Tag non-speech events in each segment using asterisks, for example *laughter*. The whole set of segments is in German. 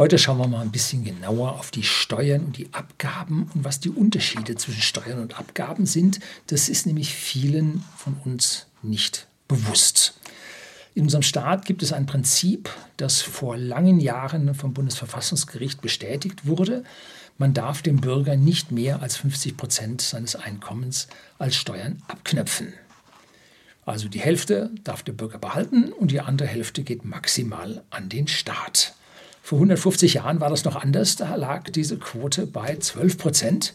Heute schauen wir mal ein bisschen genauer auf die Steuern und die Abgaben und was die Unterschiede zwischen Steuern und Abgaben sind. Das ist nämlich vielen von uns nicht bewusst. In unserem Staat gibt es ein Prinzip, das vor langen Jahren vom Bundesverfassungsgericht bestätigt wurde. Man darf dem Bürger nicht mehr als 50 Prozent seines Einkommens als Steuern abknöpfen. Also die Hälfte darf der Bürger behalten und die andere Hälfte geht maximal an den Staat. Vor 150 Jahren war das noch anders. Da lag diese Quote bei 12 Prozent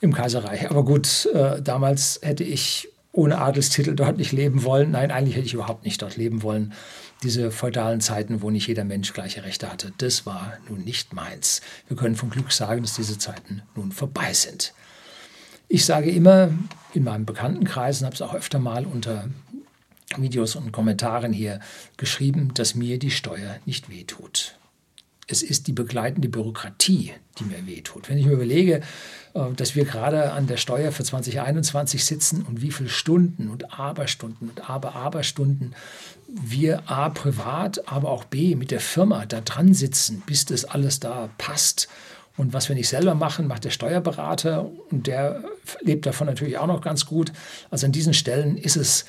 im Kaiserreich. Aber gut, äh, damals hätte ich ohne Adelstitel dort nicht leben wollen. Nein, eigentlich hätte ich überhaupt nicht dort leben wollen. Diese feudalen Zeiten, wo nicht jeder Mensch gleiche Rechte hatte, das war nun nicht meins. Wir können von Glück sagen, dass diese Zeiten nun vorbei sind. Ich sage immer in meinem Bekanntenkreis und habe es auch öfter mal unter Videos und Kommentaren hier geschrieben, dass mir die Steuer nicht wehtut es ist die begleitende Bürokratie, die mir wehtut. Wenn ich mir überlege, äh, dass wir gerade an der Steuer für 2021 sitzen und wie viele Stunden und Aberstunden und Aber-Aberstunden wir A privat, aber auch B mit der Firma da dran sitzen, bis das alles da passt. Und was wir nicht selber machen, macht der Steuerberater und der lebt davon natürlich auch noch ganz gut. Also an diesen Stellen ist es,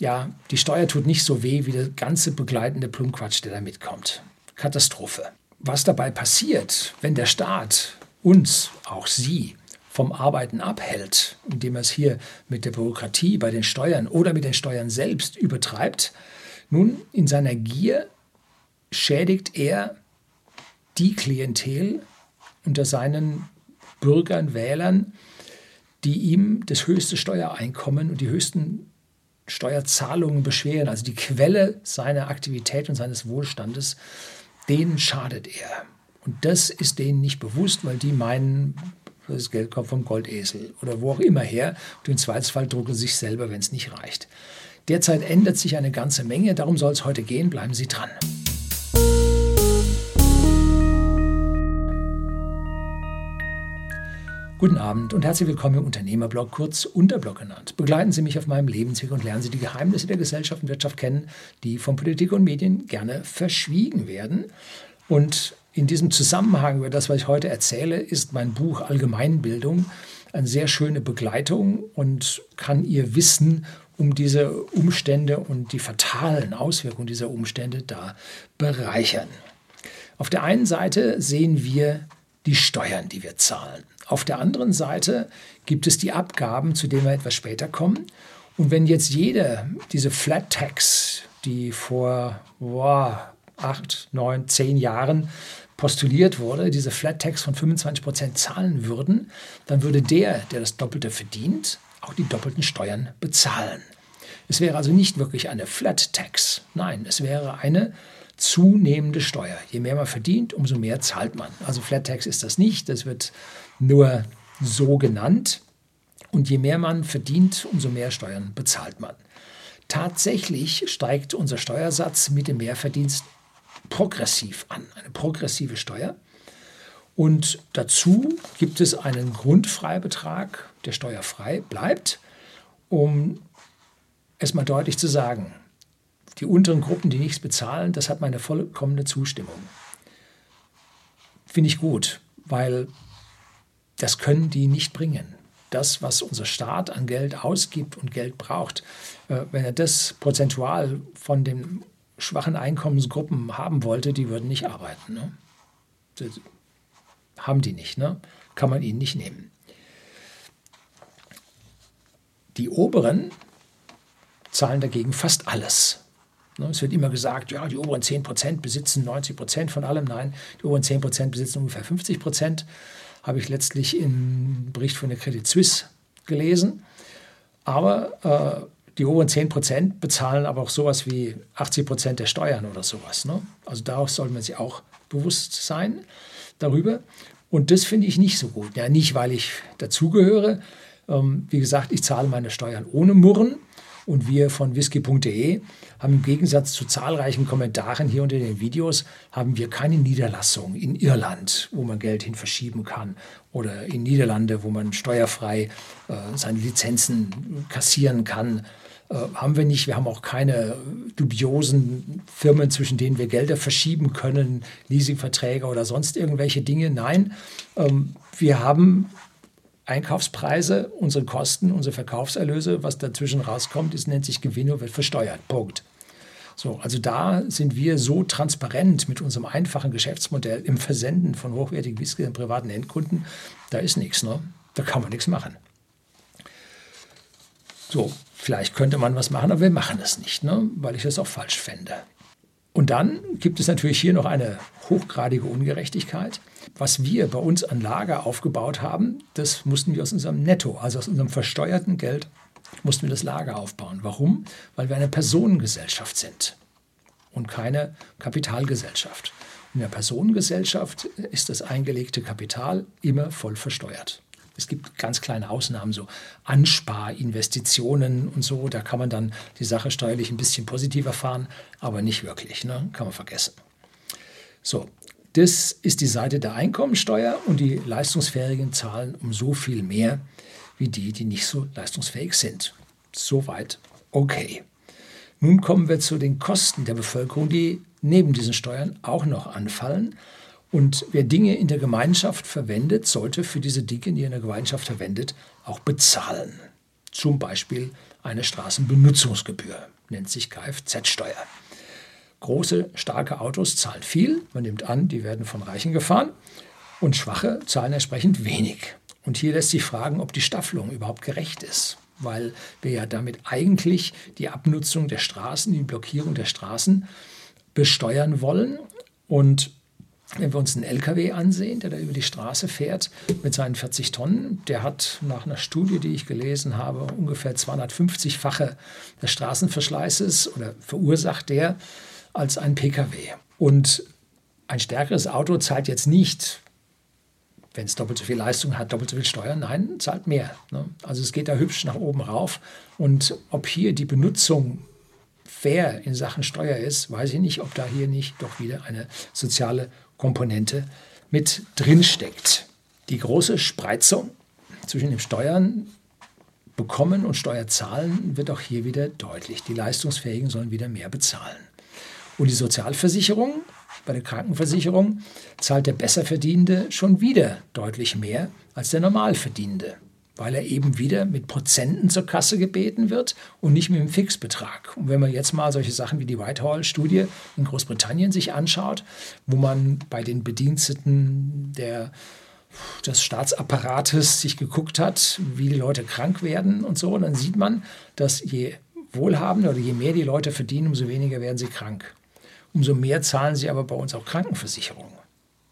ja, die Steuer tut nicht so weh wie der ganze begleitende Plumpquatsch, der da mitkommt. Katastrophe was dabei passiert, wenn der Staat uns, auch Sie, vom Arbeiten abhält, indem er es hier mit der Bürokratie bei den Steuern oder mit den Steuern selbst übertreibt, nun in seiner Gier schädigt er die Klientel unter seinen Bürgern, Wählern, die ihm das höchste Steuereinkommen und die höchsten Steuerzahlungen beschweren, also die Quelle seiner Aktivität und seines Wohlstandes denen schadet er. Und das ist denen nicht bewusst, weil die meinen, das Geld kommt vom Goldesel oder wo auch immer her. Und im Zweifelsfall drucken sie sich selber, wenn es nicht reicht. Derzeit ändert sich eine ganze Menge, darum soll es heute gehen. Bleiben Sie dran. Guten Abend und herzlich willkommen im Unternehmerblog, kurz Unterblog genannt. Begleiten Sie mich auf meinem Lebensweg und lernen Sie die Geheimnisse der Gesellschaft und Wirtschaft kennen, die von Politik und Medien gerne verschwiegen werden. Und in diesem Zusammenhang über das, was ich heute erzähle, ist mein Buch Allgemeinbildung eine sehr schöne Begleitung und kann Ihr Wissen um diese Umstände und die fatalen Auswirkungen dieser Umstände da bereichern. Auf der einen Seite sehen wir die Steuern, die wir zahlen. Auf der anderen Seite gibt es die Abgaben, zu denen wir etwas später kommen. Und wenn jetzt jeder diese Flat Tax, die vor boah, acht, neun, zehn Jahren postuliert wurde, diese Flat Tax von 25 Prozent zahlen würden, dann würde der, der das Doppelte verdient, auch die doppelten Steuern bezahlen. Es wäre also nicht wirklich eine Flat Tax, nein, es wäre eine zunehmende Steuer. Je mehr man verdient, umso mehr zahlt man. Also Flat Tax ist das nicht, das wird nur so genannt. Und je mehr man verdient, umso mehr Steuern bezahlt man. Tatsächlich steigt unser Steuersatz mit dem Mehrverdienst progressiv an, eine progressive Steuer. Und dazu gibt es einen Grundfreibetrag, der steuerfrei bleibt, um es mal deutlich zu sagen. Die unteren Gruppen, die nichts bezahlen, das hat meine vollkommene Zustimmung. Finde ich gut, weil das können die nicht bringen. Das, was unser Staat an Geld ausgibt und Geld braucht, äh, wenn er das prozentual von den schwachen Einkommensgruppen haben wollte, die würden nicht arbeiten. Ne? Das haben die nicht, ne? kann man ihnen nicht nehmen. Die Oberen zahlen dagegen fast alles. Ne? Es wird immer gesagt, ja, die oberen 10% besitzen 90% von allem. Nein, die oberen 10% besitzen ungefähr 50% habe ich letztlich im Bericht von der Credit Suisse gelesen. Aber äh, die oberen 10 Prozent bezahlen aber auch sowas wie 80 Prozent der Steuern oder sowas. Ne? Also darauf sollte man sich auch bewusst sein darüber. Und das finde ich nicht so gut. Ja, nicht, weil ich dazugehöre. Ähm, wie gesagt, ich zahle meine Steuern ohne Murren. Und wir von whisky.de haben im Gegensatz zu zahlreichen Kommentaren hier unter den Videos, haben wir keine Niederlassung in Irland, wo man Geld hin verschieben kann oder in Niederlande, wo man steuerfrei äh, seine Lizenzen kassieren kann. Äh, haben wir nicht. Wir haben auch keine dubiosen Firmen, zwischen denen wir Gelder verschieben können, Leasingverträge oder sonst irgendwelche Dinge. Nein, ähm, wir haben Einkaufspreise, unsere Kosten, unsere Verkaufserlöse, was dazwischen rauskommt, ist, nennt sich Gewinn und wird versteuert. Punkt. So, also da sind wir so transparent mit unserem einfachen Geschäftsmodell im Versenden von hochwertigen Whisky an privaten Endkunden, da ist nichts, ne? Da kann man nichts machen. So, vielleicht könnte man was machen, aber wir machen es nicht, ne? weil ich das auch falsch fände. Und dann gibt es natürlich hier noch eine hochgradige Ungerechtigkeit. Was wir bei uns an Lager aufgebaut haben, das mussten wir aus unserem Netto, also aus unserem versteuerten Geld, mussten wir das Lager aufbauen. Warum? Weil wir eine Personengesellschaft sind und keine Kapitalgesellschaft. In der Personengesellschaft ist das eingelegte Kapital immer voll versteuert. Es gibt ganz kleine Ausnahmen, so Ansparinvestitionen und so. Da kann man dann die Sache steuerlich ein bisschen positiver fahren, aber nicht wirklich. Ne? Kann man vergessen. So, das ist die Seite der Einkommensteuer und die Leistungsfähigen zahlen um so viel mehr wie die, die nicht so leistungsfähig sind. Soweit okay. Nun kommen wir zu den Kosten der Bevölkerung, die neben diesen Steuern auch noch anfallen. Und wer Dinge in der Gemeinschaft verwendet, sollte für diese Dinge, die er in der Gemeinschaft verwendet, auch bezahlen. Zum Beispiel eine Straßenbenutzungsgebühr, nennt sich Kfz-Steuer. Große, starke Autos zahlen viel, man nimmt an, die werden von Reichen gefahren, und schwache zahlen entsprechend wenig. Und hier lässt sich fragen, ob die Staffelung überhaupt gerecht ist, weil wir ja damit eigentlich die Abnutzung der Straßen, die Blockierung der Straßen besteuern wollen. Und wenn wir uns einen LKW ansehen, der da über die Straße fährt mit seinen 40 Tonnen, der hat nach einer Studie, die ich gelesen habe, ungefähr 250-fache des Straßenverschleißes oder verursacht der als ein Pkw. Und ein stärkeres Auto zahlt jetzt nicht, wenn es doppelt so viel Leistung hat, doppelt so viel Steuern, nein, zahlt mehr. Ne? Also es geht da hübsch nach oben rauf. Und ob hier die Benutzung fair in Sachen Steuer ist, weiß ich nicht, ob da hier nicht doch wieder eine soziale Komponente mit drin steckt. Die große Spreizung zwischen dem Steuern bekommen und Steuerzahlen wird auch hier wieder deutlich. Die Leistungsfähigen sollen wieder mehr bezahlen. Und die Sozialversicherung, bei der Krankenversicherung, zahlt der Besserverdienende schon wieder deutlich mehr als der Normalverdienende weil er eben wieder mit Prozenten zur Kasse gebeten wird und nicht mit einem Fixbetrag. Und wenn man jetzt mal solche Sachen wie die Whitehall-Studie in Großbritannien sich anschaut, wo man bei den Bediensteten der, des Staatsapparates sich geguckt hat, wie die Leute krank werden und so, dann sieht man, dass je wohlhabender oder je mehr die Leute verdienen, umso weniger werden sie krank. Umso mehr zahlen sie aber bei uns auch Krankenversicherungen.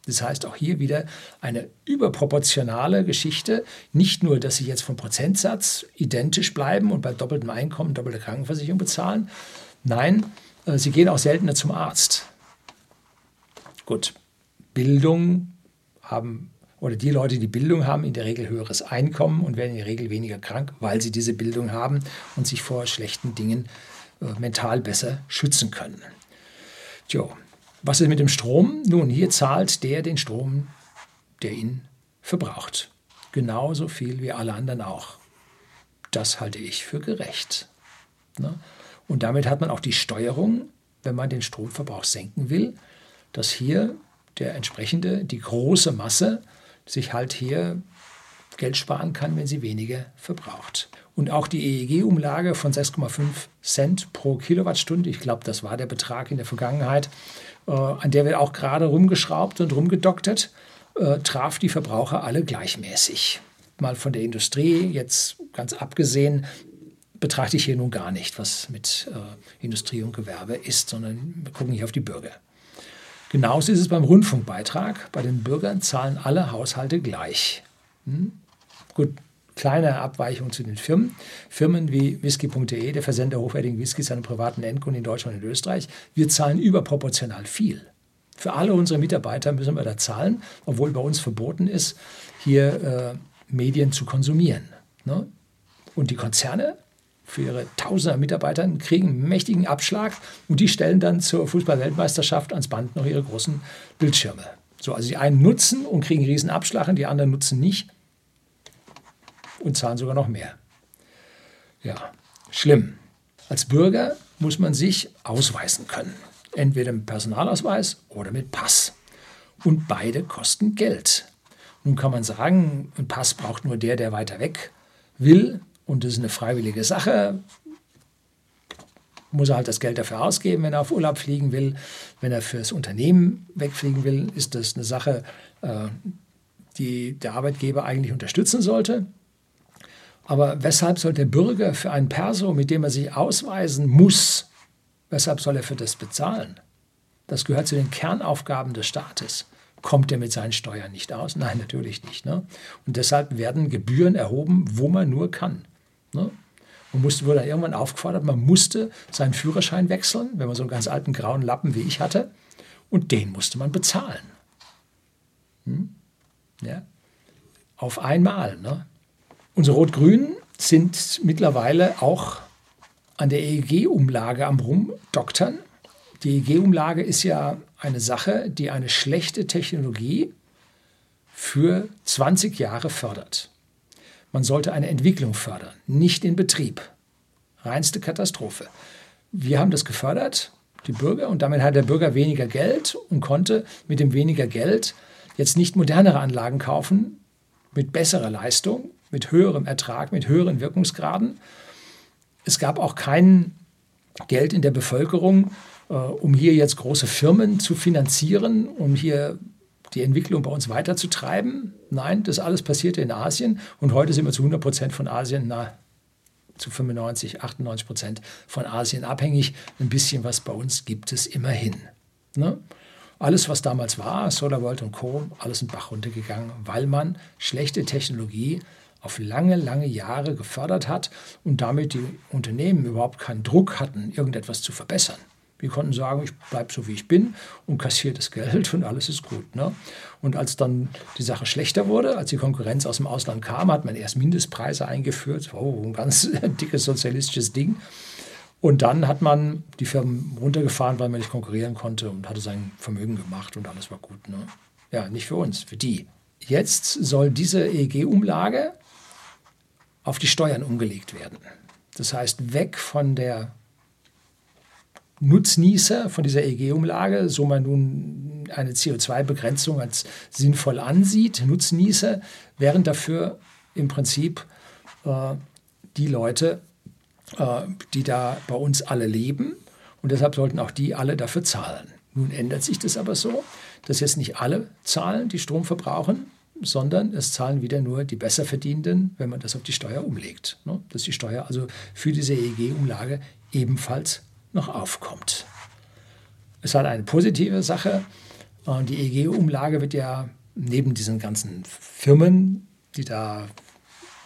Das heißt auch hier wieder eine überproportionale Geschichte. Nicht nur, dass sie jetzt vom Prozentsatz identisch bleiben und bei doppeltem Einkommen doppelte Krankenversicherung bezahlen. Nein, äh, sie gehen auch seltener zum Arzt. Gut, Bildung haben oder die Leute, die Bildung haben, in der Regel höheres Einkommen und werden in der Regel weniger krank, weil sie diese Bildung haben und sich vor schlechten Dingen äh, mental besser schützen können. Tjo, was ist mit dem Strom? Nun, hier zahlt der den Strom, der ihn verbraucht. Genauso viel wie alle anderen auch. Das halte ich für gerecht. Ne? Und damit hat man auch die Steuerung, wenn man den Stromverbrauch senken will, dass hier der entsprechende, die große Masse sich halt hier Geld sparen kann, wenn sie weniger verbraucht. Und auch die EEG-Umlage von 6,5 Cent pro Kilowattstunde, ich glaube, das war der Betrag in der Vergangenheit, äh, an der wird auch gerade rumgeschraubt und rumgedoktert, äh, traf die Verbraucher alle gleichmäßig. Mal von der Industrie, jetzt ganz abgesehen, betrachte ich hier nun gar nicht, was mit äh, Industrie und Gewerbe ist, sondern wir gucken hier auf die Bürger. Genauso ist es beim Rundfunkbeitrag. Bei den Bürgern zahlen alle Haushalte gleich. Hm? Gut, kleine Abweichung zu den Firmen. Firmen wie whisky.de, der Versender hochwertigen Whiskys an privaten Endkunden in Deutschland und Österreich, wir zahlen überproportional viel. Für alle unsere Mitarbeiter müssen wir da zahlen, obwohl bei uns verboten ist, hier äh, Medien zu konsumieren. Ne? Und die Konzerne für ihre Tausender Mitarbeiter kriegen einen mächtigen Abschlag und die stellen dann zur Fußball-Weltmeisterschaft ans Band noch ihre großen Bildschirme. So, also die einen nutzen und kriegen riesen Abschlag und die anderen nutzen nicht und zahlen sogar noch mehr. Ja, schlimm. Als Bürger muss man sich ausweisen können. Entweder mit Personalausweis oder mit Pass. Und beide kosten Geld. Nun kann man sagen, ein Pass braucht nur der, der weiter weg will. Und das ist eine freiwillige Sache. Muss er halt das Geld dafür ausgeben, wenn er auf Urlaub fliegen will. Wenn er fürs Unternehmen wegfliegen will, ist das eine Sache, äh, die der Arbeitgeber eigentlich unterstützen sollte. Aber weshalb soll der Bürger für ein Perso, mit dem er sich ausweisen muss, weshalb soll er für das bezahlen? Das gehört zu den Kernaufgaben des Staates. Kommt er mit seinen Steuern nicht aus? Nein, natürlich nicht. Ne? Und deshalb werden Gebühren erhoben, wo man nur kann. Ne? Man musste, wurde irgendwann aufgefordert, man musste seinen Führerschein wechseln, wenn man so einen ganz alten grauen Lappen wie ich hatte. Und den musste man bezahlen. Hm? Ja? Auf einmal. Ne? Unsere Rot-Grünen sind mittlerweile auch an der EEG-Umlage am Rumdoktern. Die EEG-Umlage ist ja eine Sache, die eine schlechte Technologie für 20 Jahre fördert. Man sollte eine Entwicklung fördern, nicht den Betrieb. Reinste Katastrophe. Wir haben das gefördert, die Bürger, und damit hat der Bürger weniger Geld und konnte mit dem weniger Geld jetzt nicht modernere Anlagen kaufen, mit besserer Leistung, mit höherem Ertrag, mit höheren Wirkungsgraden. Es gab auch kein Geld in der Bevölkerung, äh, um hier jetzt große Firmen zu finanzieren, um hier die Entwicklung bei uns weiterzutreiben. Nein, das alles passierte in Asien und heute sind wir zu 100 Prozent von Asien, na, zu 95, 98 Prozent von Asien abhängig. Ein bisschen was bei uns gibt es immerhin. Ne? Alles, was damals war, SolarWorld und Co., alles in Bach runtergegangen, weil man schlechte Technologie auf lange, lange Jahre gefördert hat und damit die Unternehmen überhaupt keinen Druck hatten, irgendetwas zu verbessern. Wir konnten sagen, ich bleibe so, wie ich bin und kassiere das Geld und alles ist gut. Ne? Und als dann die Sache schlechter wurde, als die Konkurrenz aus dem Ausland kam, hat man erst Mindestpreise eingeführt. Oh, ein ganz *laughs* dickes sozialistisches Ding. Und dann hat man die Firmen runtergefahren, weil man nicht konkurrieren konnte und hatte sein Vermögen gemacht und alles war gut. Ne? Ja, nicht für uns, für die. Jetzt soll diese EEG-Umlage auf die Steuern umgelegt werden. Das heißt, weg von der Nutznießer von dieser EEG-Umlage, so man nun eine CO2-Begrenzung als sinnvoll ansieht, Nutznießer, wären dafür im Prinzip äh, die Leute, äh, die da bei uns alle leben. Und deshalb sollten auch die alle dafür zahlen. Nun ändert sich das aber so, dass jetzt nicht alle zahlen, die Strom verbrauchen, sondern es zahlen wieder nur die Besserverdienenden, wenn man das auf die Steuer umlegt. Ne? Dass die Steuer also für diese EEG-Umlage ebenfalls noch aufkommt. Es hat eine positive Sache. Die EEG-Umlage wird ja neben diesen ganzen Firmen, die da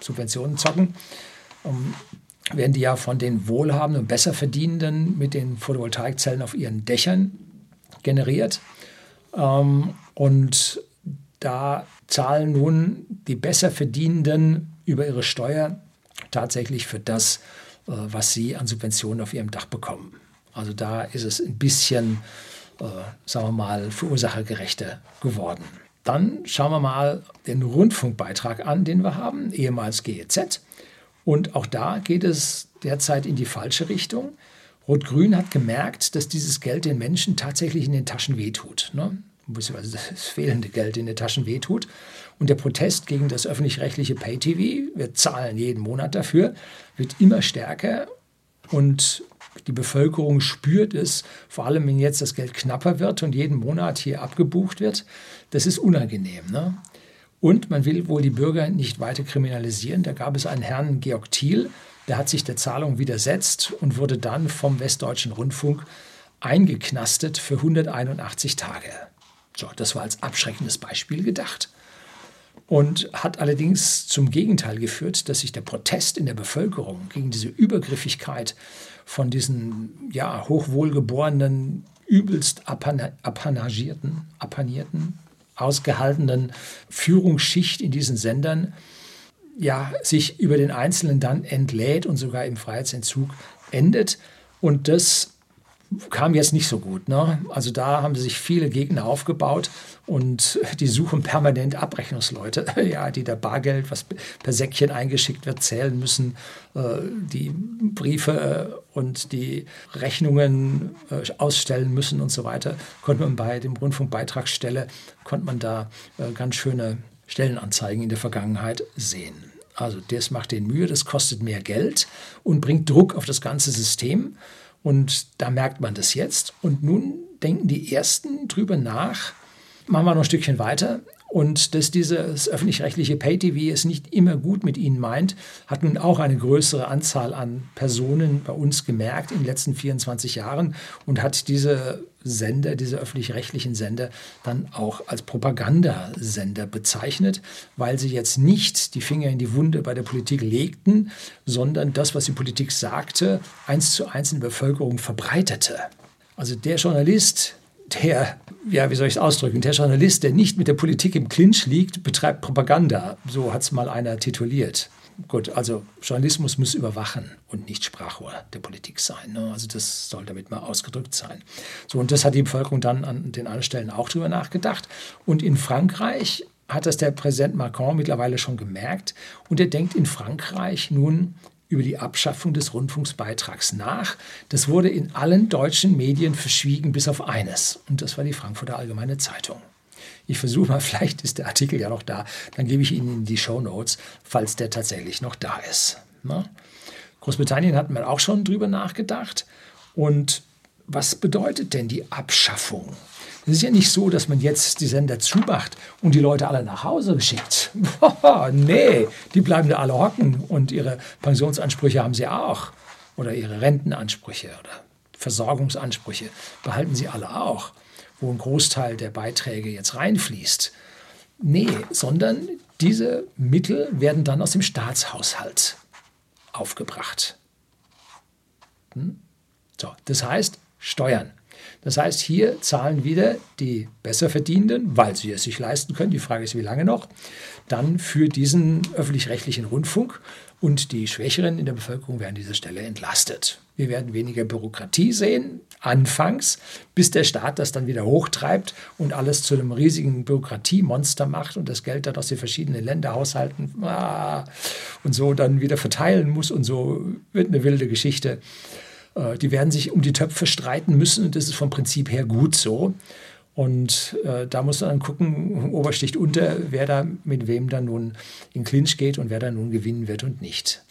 Subventionen zocken, ähm, werden die ja von den wohlhabenden und besser verdienenden mit den Photovoltaikzellen auf ihren Dächern generiert. Ähm, und da zahlen nun die besser verdienenden über ihre Steuer tatsächlich für das, was sie an Subventionen auf ihrem Dach bekommen. Also da ist es ein bisschen, äh, sagen wir mal, verursachergerechter geworden. Dann schauen wir mal den Rundfunkbeitrag an, den wir haben, ehemals GEZ. Und auch da geht es derzeit in die falsche Richtung. Rot-Grün hat gemerkt, dass dieses Geld den Menschen tatsächlich in den Taschen wehtut. Ne? beziehungsweise das fehlende Geld in den Taschen wehtut. Und der Protest gegen das öffentlich-rechtliche Pay-TV, wir zahlen jeden Monat dafür, wird immer stärker und die Bevölkerung spürt es, vor allem wenn jetzt das Geld knapper wird und jeden Monat hier abgebucht wird. Das ist unangenehm. Ne? Und man will wohl die Bürger nicht weiter kriminalisieren. Da gab es einen Herrn Georg Thiel, der hat sich der Zahlung widersetzt und wurde dann vom Westdeutschen Rundfunk eingeknastet für 181 Tage. So, das war als abschreckendes Beispiel gedacht und hat allerdings zum Gegenteil geführt, dass sich der Protest in der Bevölkerung gegen diese Übergriffigkeit von diesen ja, hochwohlgeborenen, übelst apanagierten, apanierten, ausgehaltenen Führungsschicht in diesen Sendern ja, sich über den Einzelnen dann entlädt und sogar im Freiheitsentzug endet. Und das kam jetzt nicht so gut. Ne? Also da haben sich viele Gegner aufgebaut und die suchen permanent Abrechnungsleute, *laughs* ja, die da Bargeld, was per Säckchen eingeschickt wird, zählen müssen, äh, die Briefe äh, und die Rechnungen äh, ausstellen müssen und so weiter. Konnte man bei dem Rundfunkbeitragsstelle, konnte man da ganz schöne Stellenanzeigen in der Vergangenheit sehen. Also das macht den Mühe, das kostet mehr Geld und bringt Druck auf das ganze System. Und da merkt man das jetzt. Und nun denken die Ersten drüber nach, machen wir noch ein Stückchen weiter. Und dass dieses öffentlich-rechtliche Pay-TV es nicht immer gut mit ihnen meint, hat nun auch eine größere Anzahl an Personen bei uns gemerkt in den letzten 24 Jahren und hat diese Sender, diese öffentlich-rechtlichen Sender, dann auch als Propagandasender bezeichnet, weil sie jetzt nicht die Finger in die Wunde bei der Politik legten, sondern das, was die Politik sagte, eins zu eins in der Bevölkerung verbreitete. Also der Journalist, der, ja, wie soll ich es ausdrücken, der Journalist, der nicht mit der Politik im Clinch liegt, betreibt Propaganda. So hat es mal einer tituliert. Gut, also Journalismus muss überwachen und nicht Sprachrohr der Politik sein. Ne? Also das soll damit mal ausgedrückt sein. So, und das hat die Bevölkerung dann an den anderen Stellen auch drüber nachgedacht. Und in Frankreich hat das der Präsident Macron mittlerweile schon gemerkt. Und er denkt in Frankreich nun über die Abschaffung des Rundfunksbeitrags nach. Das wurde in allen deutschen Medien verschwiegen, bis auf eines. Und das war die Frankfurter Allgemeine Zeitung. Ich versuche mal, *laughs* vielleicht ist der Artikel ja noch da, dann gebe ich Ihnen die Show Notes, falls der tatsächlich noch da ist. Na? Großbritannien hat man auch schon drüber nachgedacht. Und was bedeutet denn die Abschaffung? Es ist ja nicht so, dass man jetzt die Sender zumacht und die Leute alle nach Hause schickt. *laughs* nee, die bleiben da alle hocken und ihre Pensionsansprüche haben sie auch. Oder ihre Rentenansprüche oder Versorgungsansprüche behalten sie alle auch wo ein Großteil der Beiträge jetzt reinfließt. Nee, sondern diese Mittel werden dann aus dem Staatshaushalt aufgebracht. Hm? So, das heißt Steuern. Das heißt, hier zahlen wieder die Besserverdienenden, weil sie es sich leisten können, die Frage ist, wie lange noch, dann für diesen öffentlich-rechtlichen Rundfunk und die Schwächeren in der Bevölkerung werden an dieser Stelle entlastet. Wir werden weniger Bürokratie sehen, anfangs, bis der Staat das dann wieder hochtreibt und alles zu einem riesigen Bürokratiemonster macht und das Geld dann aus den verschiedenen Länderhaushalten ah, und so dann wieder verteilen muss und so wird eine wilde Geschichte. Äh, die werden sich um die Töpfe streiten müssen und das ist vom Prinzip her gut so. Und äh, da muss man dann gucken, Obersticht unter, wer da mit wem dann nun in Clinch geht und wer da nun gewinnen wird und nicht.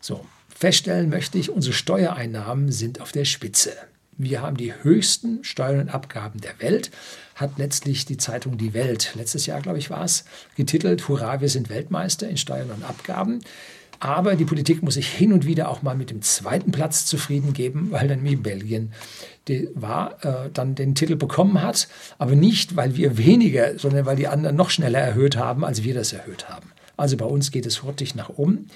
So, feststellen möchte ich, unsere Steuereinnahmen sind auf der Spitze. Wir haben die höchsten Steuern und Abgaben der Welt, hat letztlich die Zeitung Die Welt, letztes Jahr glaube ich war es, getitelt, Hurra, wir sind Weltmeister in Steuern und Abgaben. Aber die Politik muss sich hin und wieder auch mal mit dem zweiten Platz zufrieden geben, weil dann wie Belgien die war, äh, dann den Titel bekommen hat. Aber nicht, weil wir weniger, sondern weil die anderen noch schneller erhöht haben, als wir das erhöht haben. Also bei uns geht es hurtig nach oben.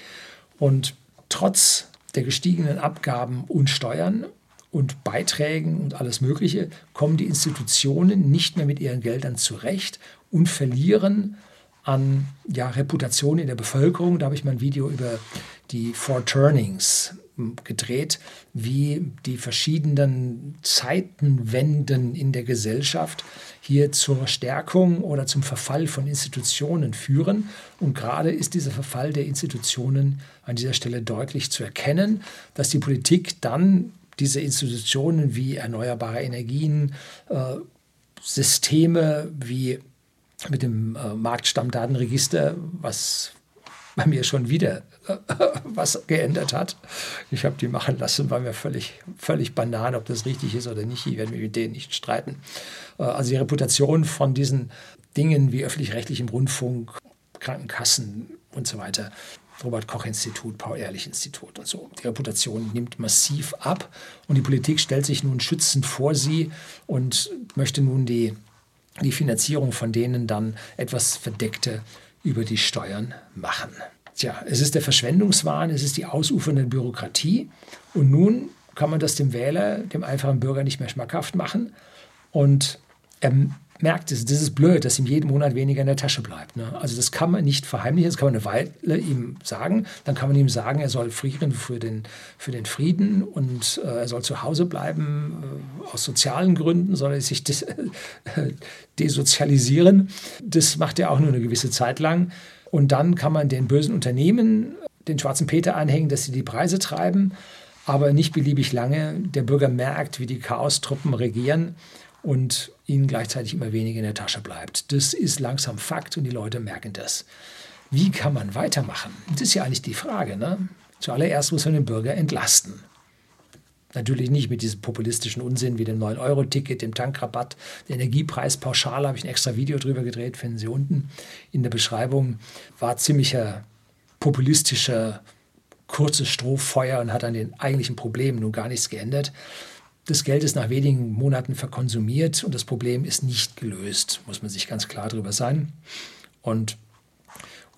Und trotz der gestiegenen Abgaben und Steuern und Beiträgen und alles Mögliche kommen die Institutionen nicht mehr mit ihren Geldern zurecht und verlieren an ja, Reputation in der Bevölkerung. Da habe ich mal ein Video über die Four Turnings hm, gedreht, wie die verschiedenen Zeitenwenden in der Gesellschaft hier zur Stärkung oder zum Verfall von Institutionen führen. Und gerade ist dieser Verfall der Institutionen an dieser Stelle deutlich zu erkennen, dass die Politik dann diese Institutionen wie erneuerbare Energien, äh, Systeme wie mit dem äh, Marktstammdatenregister, was bei mir schon wieder äh, *laughs* was geändert hat. Ich habe die machen lassen, war mir völlig, völlig Banane, ob das richtig ist oder nicht. Ich werde mich mit denen nicht streiten. Äh, also die Reputation von diesen Dingen wie öffentlich-rechtlichem Rundfunk, Krankenkassen und so weiter, Robert-Koch-Institut, Paul-Ehrlich-Institut und so. Die Reputation nimmt massiv ab und die Politik stellt sich nun schützend vor sie und möchte nun die die Finanzierung von denen dann etwas verdeckte über die Steuern machen. Tja, es ist der Verschwendungswahn, es ist die ausufernde Bürokratie und nun kann man das dem Wähler, dem einfachen Bürger nicht mehr schmackhaft machen und er merkt es, das ist blöd, dass ihm jeden Monat weniger in der Tasche bleibt. Ne? Also das kann man nicht verheimlichen, das kann man eine Weile ihm sagen. Dann kann man ihm sagen, er soll frieren für den, für den Frieden und äh, er soll zu Hause bleiben. Äh, aus sozialen Gründen soll er sich des, äh, *laughs* desozialisieren. Das macht er auch nur eine gewisse Zeit lang. Und dann kann man den bösen Unternehmen den schwarzen Peter anhängen, dass sie die Preise treiben, aber nicht beliebig lange. Der Bürger merkt, wie die Chaostruppen regieren und ihnen gleichzeitig immer weniger in der Tasche bleibt. Das ist langsam Fakt und die Leute merken das. Wie kann man weitermachen? Das ist ja eigentlich die Frage. Ne? Zuallererst muss man den Bürger entlasten. Natürlich nicht mit diesem populistischen Unsinn wie dem 9-Euro-Ticket, dem Tankrabatt, der Energiepreispauschale, habe ich ein extra Video drüber gedreht, finden Sie unten in der Beschreibung. War ziemlicher populistischer, kurzes Strohfeuer und hat an den eigentlichen Problemen nun gar nichts geändert. Das Geld ist nach wenigen Monaten verkonsumiert und das Problem ist nicht gelöst, muss man sich ganz klar darüber sein. Und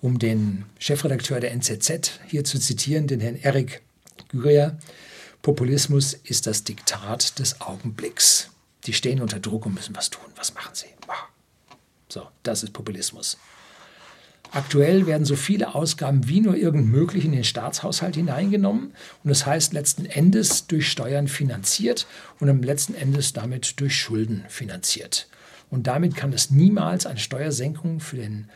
um den Chefredakteur der NZZ hier zu zitieren, den Herrn Erik Gürier, Populismus ist das Diktat des Augenblicks. Die stehen unter Druck und müssen was tun. Was machen sie? So, das ist Populismus. Aktuell werden so viele Ausgaben wie nur irgend möglich in den Staatshaushalt hineingenommen und das heißt letzten Endes durch Steuern finanziert und im letzten Endes damit durch Schulden finanziert. Und damit kann es niemals eine Steuersenkung für den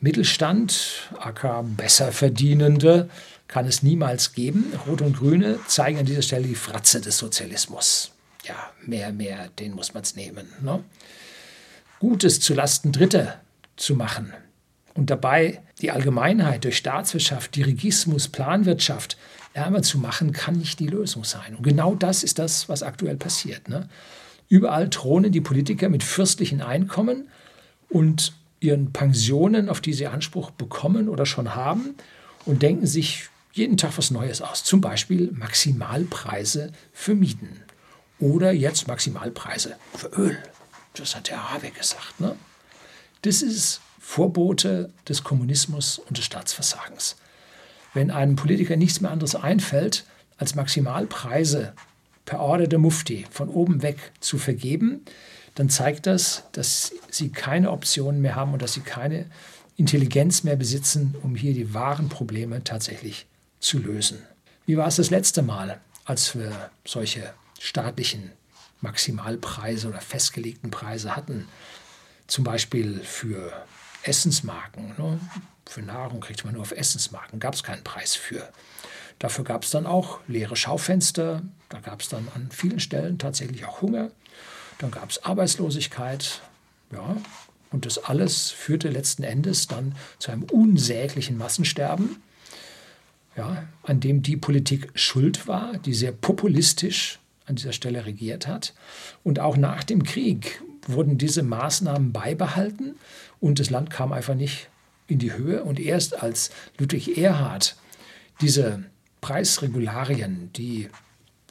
Mittelstand, aka besser verdienende, kann es niemals geben. Rot und Grüne zeigen an dieser Stelle die Fratze des Sozialismus. Ja, mehr, mehr, den muss man es nehmen. Ne? Gutes zulasten Dritter zu machen, und dabei die Allgemeinheit durch Staatswirtschaft, Dirigismus, Planwirtschaft ärmer zu machen, kann nicht die Lösung sein. Und genau das ist das, was aktuell passiert. Ne? Überall thronen die Politiker mit fürstlichen Einkommen und ihren Pensionen, auf die sie Anspruch bekommen oder schon haben, und denken sich jeden Tag was Neues aus. Zum Beispiel Maximalpreise für Mieten oder jetzt Maximalpreise für Öl. Das hat der Habeck gesagt. Ne? Das ist Vorbote des Kommunismus und des Staatsversagens. Wenn einem Politiker nichts mehr anderes einfällt, als Maximalpreise per Order der Mufti von oben weg zu vergeben, dann zeigt das, dass sie keine Optionen mehr haben und dass sie keine Intelligenz mehr besitzen, um hier die wahren Probleme tatsächlich zu lösen. Wie war es das letzte Mal, als wir solche staatlichen Maximalpreise oder festgelegten Preise hatten? Zum Beispiel für Essensmarken. Ne? Für Nahrung kriegt man nur auf Essensmarken, gab es keinen Preis für. Dafür gab es dann auch leere Schaufenster, da gab es dann an vielen Stellen tatsächlich auch Hunger, dann gab es Arbeitslosigkeit, ja, und das alles führte letzten Endes dann zu einem unsäglichen Massensterben, ja, an dem die Politik schuld war, die sehr populistisch an dieser Stelle regiert hat. Und auch nach dem Krieg wurden diese Maßnahmen beibehalten und das Land kam einfach nicht in die Höhe. Und erst als Ludwig Erhard diese Preisregularien, die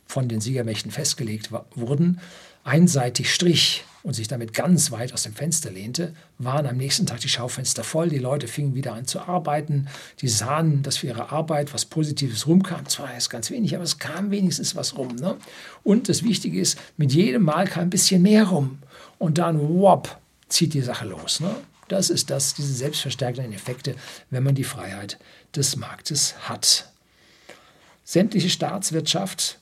von den Siegermächten festgelegt wurden, einseitig strich und sich damit ganz weit aus dem Fenster lehnte, waren am nächsten Tag die Schaufenster voll. Die Leute fingen wieder an zu arbeiten. Die sahen, dass für ihre Arbeit was Positives rumkam. Zwar ist ganz wenig, aber es kam wenigstens was rum. Ne? Und das Wichtige ist, mit jedem Mal kam ein bisschen mehr rum. Und dann, wop, zieht die Sache los. Ne? Das ist das, diese selbstverstärkenden Effekte, wenn man die Freiheit des Marktes hat. Sämtliche Staatswirtschaft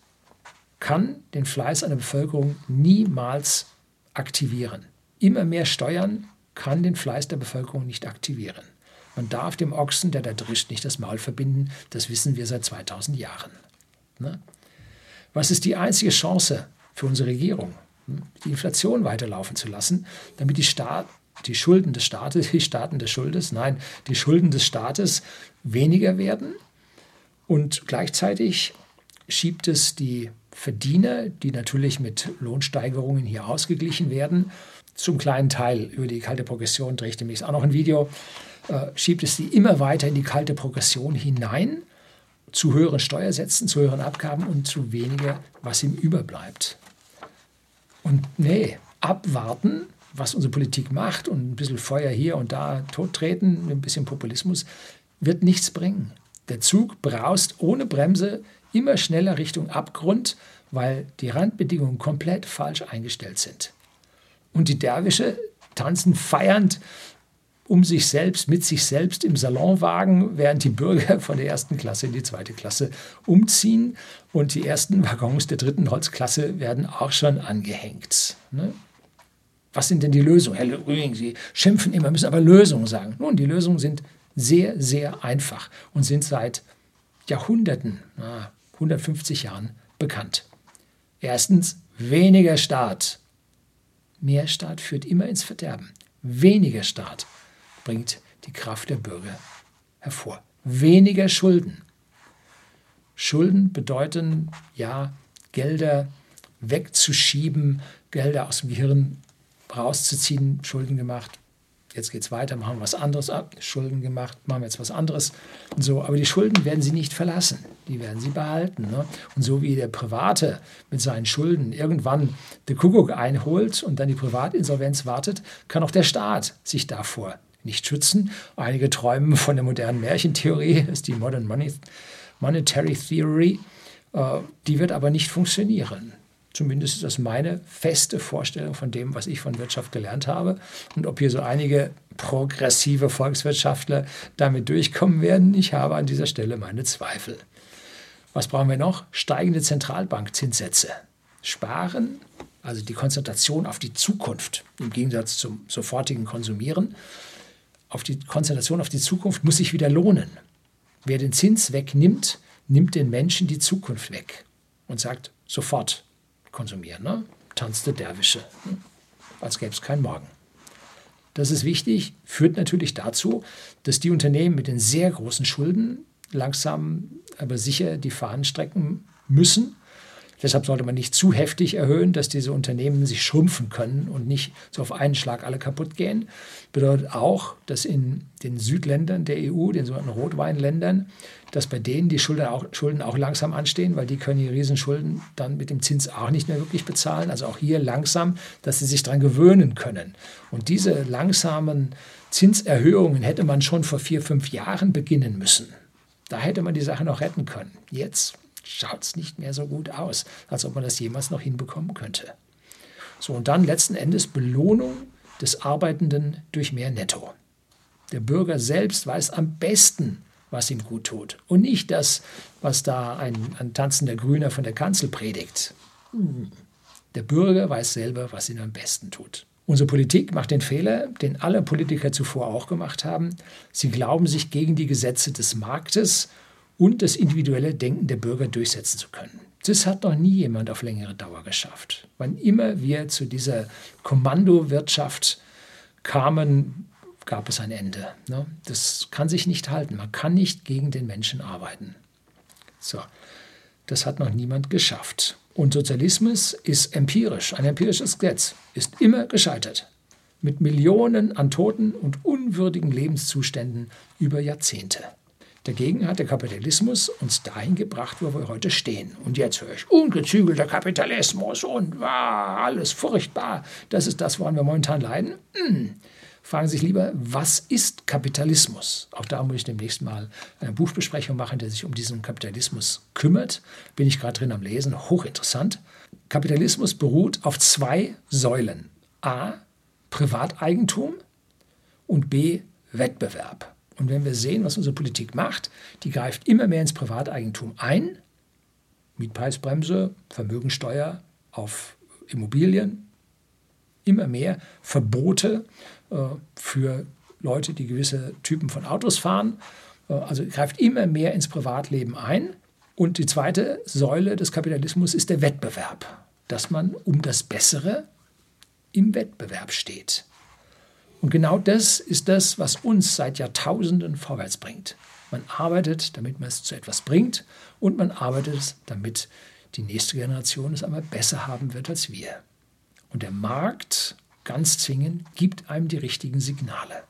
kann den Fleiß einer Bevölkerung niemals aktivieren. Immer mehr Steuern kann den Fleiß der Bevölkerung nicht aktivieren. Man darf dem Ochsen, der da drischt, nicht das Maul verbinden. Das wissen wir seit 2000 Jahren. Ne? Was ist die einzige Chance für unsere Regierung? Hm? Die Inflation weiterlaufen zu lassen, damit die Staat, die Schulden des Staates, die Staaten des Schuldes, nein, die Schulden des Staates weniger werden und gleichzeitig schiebt es die Verdiener, die natürlich mit Lohnsteigerungen hier ausgeglichen werden, zum kleinen Teil über die kalte Progression drehe ich demnächst auch noch ein Video, äh, schiebt es die immer weiter in die kalte Progression hinein, zu höheren Steuersätzen, zu höheren Abgaben und zu weniger, was ihm überbleibt. Und nee, abwarten was unsere Politik macht und ein bisschen Feuer hier und da tottreten, ein bisschen Populismus, wird nichts bringen. Der Zug braust ohne Bremse immer schneller Richtung Abgrund, weil die Randbedingungen komplett falsch eingestellt sind. Und die Derwische, tanzen feiernd um sich selbst, mit sich selbst im Salonwagen, während die Bürger *laughs* von der ersten Klasse in die zweite Klasse umziehen. Und die ersten Waggons der dritten Holzklasse werden auch schon angehängt. Ne? Was sind denn die Lösungen? Herr Rühing, Sie schimpfen immer, müssen aber Lösungen sagen. Nun, die Lösungen sind sehr, sehr einfach und sind seit Jahrhunderten, 150 Jahren bekannt. Erstens, weniger Staat. Mehr Staat führt immer ins Verderben. Weniger Staat bringt die Kraft der Bürger hervor. Weniger Schulden. Schulden bedeuten ja, Gelder wegzuschieben, Gelder aus dem Gehirn rauszuziehen, Schulden gemacht. Jetzt geht es weiter, machen wir was anderes ab, Schulden gemacht, machen wir jetzt was anderes. So. Aber die Schulden werden sie nicht verlassen, die werden sie behalten. Ne? Und so wie der Private mit seinen Schulden irgendwann den Kuckuck einholt und dann die Privatinsolvenz wartet, kann auch der Staat sich davor nicht schützen. Einige träumen von der modernen Märchentheorie, *laughs* ist die Modern Money, Monetary Theory. Äh, die wird aber nicht funktionieren. Zumindest ist das meine feste Vorstellung von dem, was ich von Wirtschaft gelernt habe. Und ob hier so einige progressive Volkswirtschaftler damit durchkommen werden, ich habe an dieser Stelle meine Zweifel. Was brauchen wir noch? Steigende Zentralbankzinssätze. Sparen, also die Konzentration auf die Zukunft im Gegensatz zum sofortigen Konsumieren auf die Konzentration auf die Zukunft muss sich wieder lohnen. Wer den Zins wegnimmt, nimmt den Menschen die Zukunft weg und sagt sofort konsumieren. Ne? Tanzte Derwische, ne? als gäbe es keinen Morgen. Das ist wichtig, führt natürlich dazu, dass die Unternehmen mit den sehr großen Schulden langsam aber sicher die Fahnen strecken müssen Deshalb sollte man nicht zu heftig erhöhen, dass diese Unternehmen sich schrumpfen können und nicht so auf einen Schlag alle kaputt gehen. Bedeutet auch, dass in den Südländern der EU, den sogenannten Rotweinländern, dass bei denen die Schulden auch, Schulden auch langsam anstehen, weil die können die Riesenschulden dann mit dem Zins auch nicht mehr wirklich bezahlen. Also auch hier langsam, dass sie sich daran gewöhnen können. Und diese langsamen Zinserhöhungen hätte man schon vor vier, fünf Jahren beginnen müssen. Da hätte man die Sache noch retten können. Jetzt schaut es nicht mehr so gut aus, als ob man das jemals noch hinbekommen könnte. So, und dann letzten Endes Belohnung des Arbeitenden durch mehr Netto. Der Bürger selbst weiß am besten, was ihm gut tut. Und nicht das, was da ein, ein tanzender Grüner von der Kanzel predigt. Der Bürger weiß selber, was ihm am besten tut. Unsere Politik macht den Fehler, den alle Politiker zuvor auch gemacht haben. Sie glauben sich gegen die Gesetze des Marktes und das individuelle Denken der Bürger durchsetzen zu können. Das hat noch nie jemand auf längere Dauer geschafft. Wann immer wir zu dieser Kommandowirtschaft kamen, gab es ein Ende. Ne? Das kann sich nicht halten. Man kann nicht gegen den Menschen arbeiten. So, das hat noch niemand geschafft. Und Sozialismus ist empirisch. Ein empirisches Gesetz ist immer gescheitert. Mit Millionen an Toten und unwürdigen Lebenszuständen über Jahrzehnte. Dagegen hat der Kapitalismus uns dahin gebracht, wo wir heute stehen. Und jetzt höre ich ungezügelter Kapitalismus und wow, alles furchtbar. Das ist das, woran wir momentan leiden. Hm. Fragen Sie sich lieber, was ist Kapitalismus? Auch da muss ich demnächst mal eine Buchbesprechung machen, der sich um diesen Kapitalismus kümmert. Bin ich gerade drin am Lesen, hochinteressant. Kapitalismus beruht auf zwei Säulen. A, Privateigentum und B, Wettbewerb. Und wenn wir sehen, was unsere Politik macht, die greift immer mehr ins Privateigentum ein. Mietpreisbremse, Vermögensteuer auf Immobilien, immer mehr Verbote äh, für Leute, die gewisse Typen von Autos fahren. Äh, also greift immer mehr ins Privatleben ein. Und die zweite Säule des Kapitalismus ist der Wettbewerb, dass man um das Bessere im Wettbewerb steht. Und genau das ist das, was uns seit Jahrtausenden vorwärts bringt. Man arbeitet, damit man es zu etwas bringt und man arbeitet, damit die nächste Generation es einmal besser haben wird als wir. Und der Markt, ganz zwingend, gibt einem die richtigen Signale.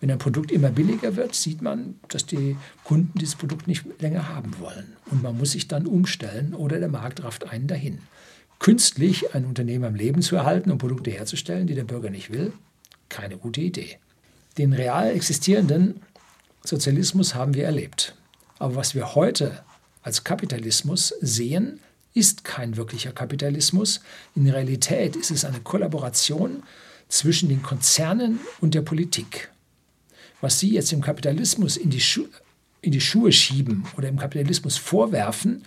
Wenn ein Produkt immer billiger wird, sieht man, dass die Kunden dieses Produkt nicht länger haben wollen. Und man muss sich dann umstellen oder der Markt rafft einen dahin. Künstlich ein Unternehmen am Leben zu erhalten und Produkte herzustellen, die der Bürger nicht will, keine gute Idee. Den real existierenden Sozialismus haben wir erlebt. Aber was wir heute als Kapitalismus sehen, ist kein wirklicher Kapitalismus. In Realität ist es eine Kollaboration zwischen den Konzernen und der Politik. Was Sie jetzt im Kapitalismus in die, Schu in die Schuhe schieben oder im Kapitalismus vorwerfen,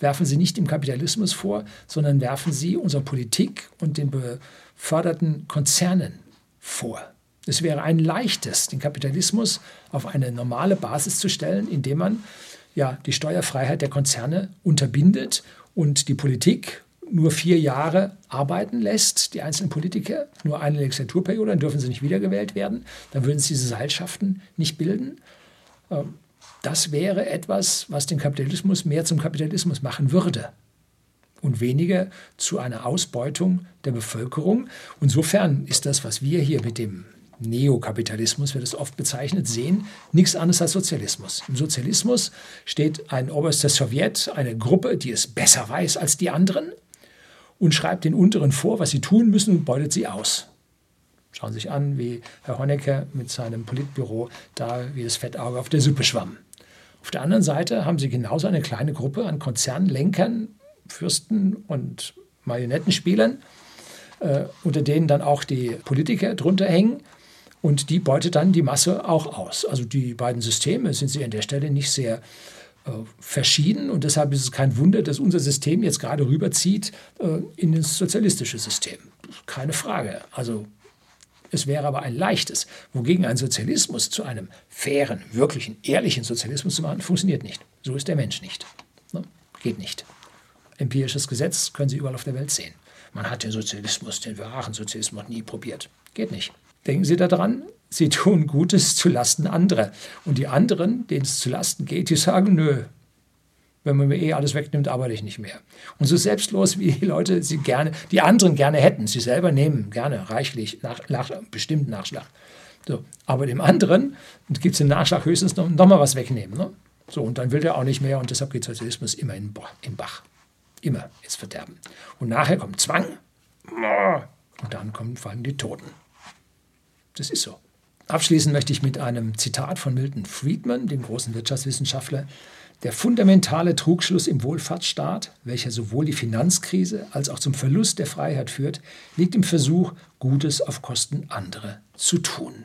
werfen Sie nicht dem Kapitalismus vor, sondern werfen Sie unserer Politik und den beförderten Konzernen vor. Es wäre ein leichtes, den Kapitalismus auf eine normale Basis zu stellen, indem man ja die Steuerfreiheit der Konzerne unterbindet und die Politik nur vier Jahre arbeiten lässt, die einzelnen Politiker, nur eine Legislaturperiode, dann dürfen sie nicht wiedergewählt werden, dann würden sie diese Seilschaften nicht bilden. Ähm, das wäre etwas, was den Kapitalismus mehr zum Kapitalismus machen würde und weniger zu einer Ausbeutung der Bevölkerung. Insofern ist das, was wir hier mit dem Neokapitalismus wird es oft bezeichnet, sehen, nichts anderes als Sozialismus. Im Sozialismus steht ein oberster Sowjet, eine Gruppe, die es besser weiß als die anderen und schreibt den Unteren vor, was sie tun müssen und beutet sie aus. Schauen Sie sich an, wie Herr Honecker mit seinem Politbüro da wie das Fettauge auf der Suppe schwamm. Auf der anderen Seite haben Sie genauso eine kleine Gruppe an Konzernlenkern, Fürsten und Marionettenspielern, äh, unter denen dann auch die Politiker drunter hängen. Und die beutet dann die Masse auch aus. Also die beiden Systeme sind sie an der Stelle nicht sehr äh, verschieden. Und deshalb ist es kein Wunder, dass unser System jetzt gerade rüberzieht äh, in das sozialistische System. Keine Frage. Also es wäre aber ein leichtes, wogegen ein Sozialismus zu einem fairen, wirklichen, ehrlichen Sozialismus zu machen, funktioniert nicht. So ist der Mensch nicht. Ne? Geht nicht. Empirisches Gesetz können Sie überall auf der Welt sehen. Man hat den Sozialismus, den wahren Sozialismus nie probiert. Geht nicht. Denken Sie daran, Sie tun Gutes zu Lasten anderer. Und die anderen, denen es zu Lasten geht, die sagen, nö, wenn man mir eh alles wegnimmt, arbeite ich nicht mehr. Und so selbstlos, wie die Leute sie gerne, die anderen gerne hätten, sie selber nehmen gerne reichlich nach, nach bestimmten Nachschlag. So, aber dem anderen gibt es den Nachschlag höchstens noch, noch mal was wegnehmen. Ne? So, und dann will der auch nicht mehr und deshalb geht Sozialismus immer in, in Bach. Immer ins Verderben. Und nachher kommt Zwang und dann kommen vor allem die Toten. Das ist so. Abschließen möchte ich mit einem Zitat von Milton Friedman, dem großen Wirtschaftswissenschaftler. Der fundamentale Trugschluss im Wohlfahrtsstaat, welcher sowohl die Finanzkrise als auch zum Verlust der Freiheit führt, liegt im Versuch, Gutes auf Kosten anderer zu tun.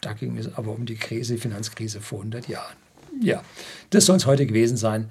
Da ging es aber um die Krise, Finanzkrise vor 100 Jahren. Ja, das soll es heute gewesen sein.